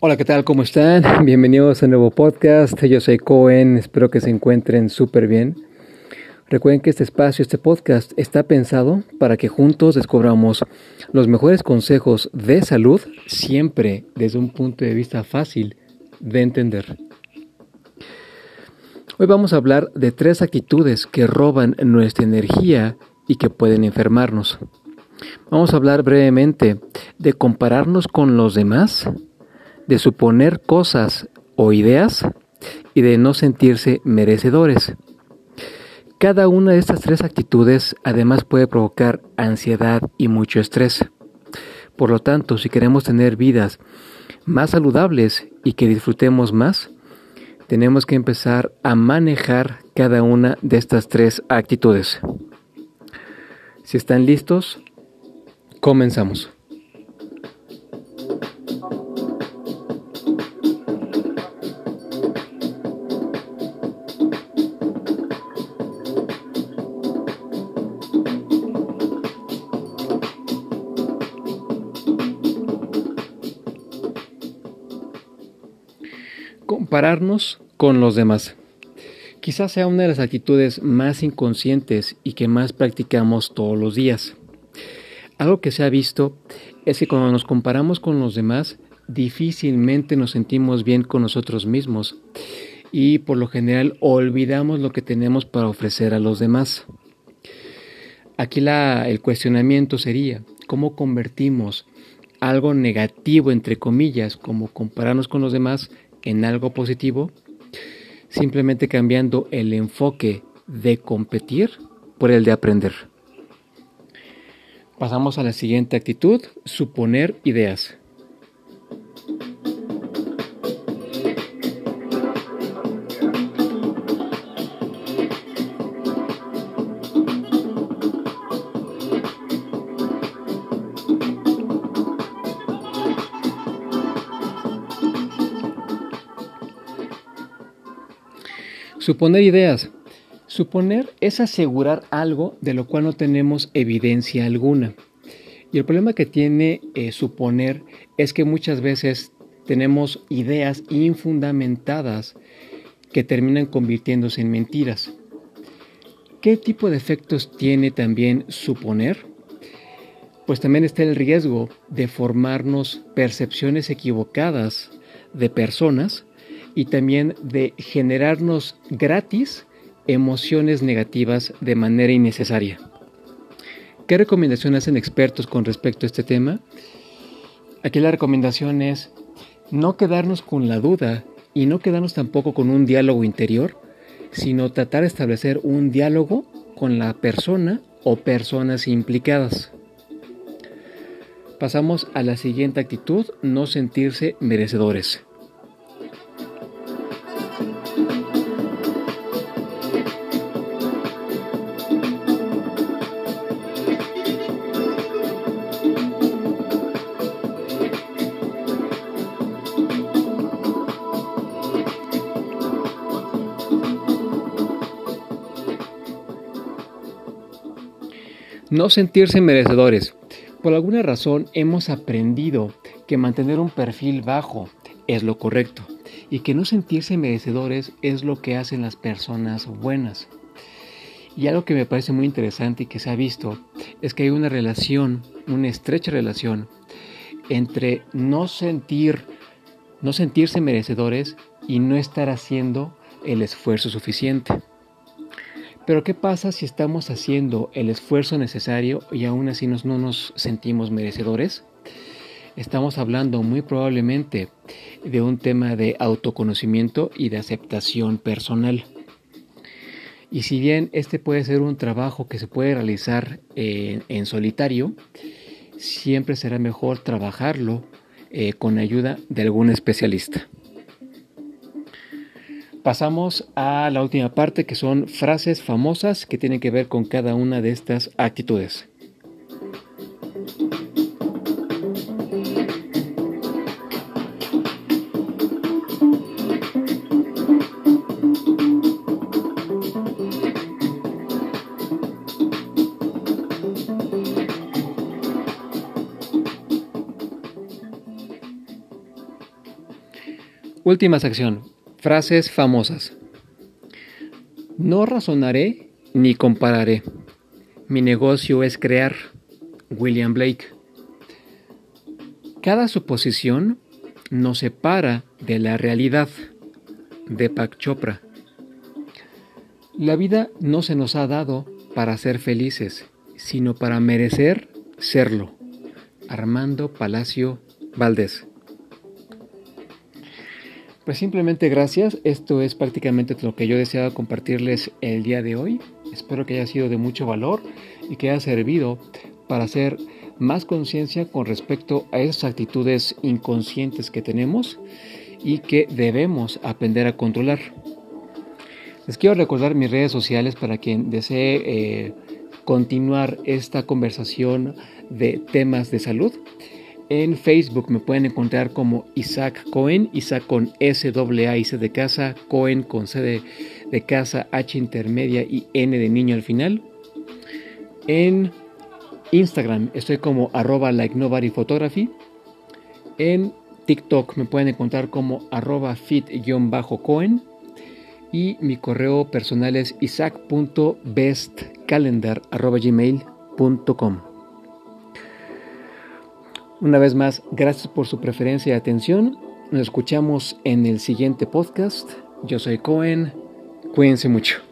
Hola, ¿qué tal? ¿Cómo están? Bienvenidos a un nuevo podcast. Yo soy Cohen, espero que se encuentren súper bien. Recuerden que este espacio, este podcast, está pensado para que juntos descubramos los mejores consejos de salud, siempre desde un punto de vista fácil de entender. Hoy vamos a hablar de tres actitudes que roban nuestra energía y que pueden enfermarnos. Vamos a hablar brevemente de compararnos con los demás, de suponer cosas o ideas y de no sentirse merecedores. Cada una de estas tres actitudes además puede provocar ansiedad y mucho estrés. Por lo tanto, si queremos tener vidas más saludables y que disfrutemos más, tenemos que empezar a manejar cada una de estas tres actitudes. Si están listos, comenzamos. Compararnos con los demás. Quizás sea una de las actitudes más inconscientes y que más practicamos todos los días. Algo que se ha visto es que cuando nos comparamos con los demás, difícilmente nos sentimos bien con nosotros mismos y por lo general olvidamos lo que tenemos para ofrecer a los demás. Aquí el cuestionamiento sería, ¿cómo convertimos algo negativo, entre comillas, como compararnos con los demás, en algo positivo? Simplemente cambiando el enfoque de competir por el de aprender. Pasamos a la siguiente actitud, suponer ideas. Suponer ideas. Suponer es asegurar algo de lo cual no tenemos evidencia alguna. Y el problema que tiene eh, suponer es que muchas veces tenemos ideas infundamentadas que terminan convirtiéndose en mentiras. ¿Qué tipo de efectos tiene también suponer? Pues también está el riesgo de formarnos percepciones equivocadas de personas y también de generarnos gratis emociones negativas de manera innecesaria. ¿Qué recomendación hacen expertos con respecto a este tema? Aquí la recomendación es no quedarnos con la duda y no quedarnos tampoco con un diálogo interior, sino tratar de establecer un diálogo con la persona o personas implicadas. Pasamos a la siguiente actitud, no sentirse merecedores. No sentirse merecedores. Por alguna razón hemos aprendido que mantener un perfil bajo es lo correcto y que no sentirse merecedores es lo que hacen las personas buenas. Y algo que me parece muy interesante y que se ha visto es que hay una relación, una estrecha relación entre no sentir no sentirse merecedores y no estar haciendo el esfuerzo suficiente. Pero ¿qué pasa si estamos haciendo el esfuerzo necesario y aún así no nos sentimos merecedores? Estamos hablando muy probablemente de un tema de autoconocimiento y de aceptación personal. Y si bien este puede ser un trabajo que se puede realizar en solitario, siempre será mejor trabajarlo eh, con ayuda de algún especialista pasamos a la última parte que son frases famosas que tienen que ver con cada una de estas actitudes. Última sección, Frases famosas. No razonaré ni compararé. Mi negocio es crear. William Blake. Cada suposición nos separa de la realidad. Deepak Chopra. La vida no se nos ha dado para ser felices, sino para merecer serlo. Armando Palacio Valdés. Pues simplemente gracias. Esto es prácticamente lo que yo deseaba compartirles el día de hoy. Espero que haya sido de mucho valor y que haya servido para hacer más conciencia con respecto a esas actitudes inconscientes que tenemos y que debemos aprender a controlar. Les quiero recordar mis redes sociales para quien desee eh, continuar esta conversación de temas de salud. En Facebook me pueden encontrar como Isaac Cohen, Isaac con S A y C de casa, Cohen con C de, casa, H intermedia y N de niño al final. En Instagram estoy como arroba like nobody photography. En TikTok me pueden encontrar como arroba fit-cohen. Y mi correo personal es isaac.bestcalendar.gmail.com una vez más, gracias por su preferencia y atención. Nos escuchamos en el siguiente podcast. Yo soy Cohen. Cuídense mucho.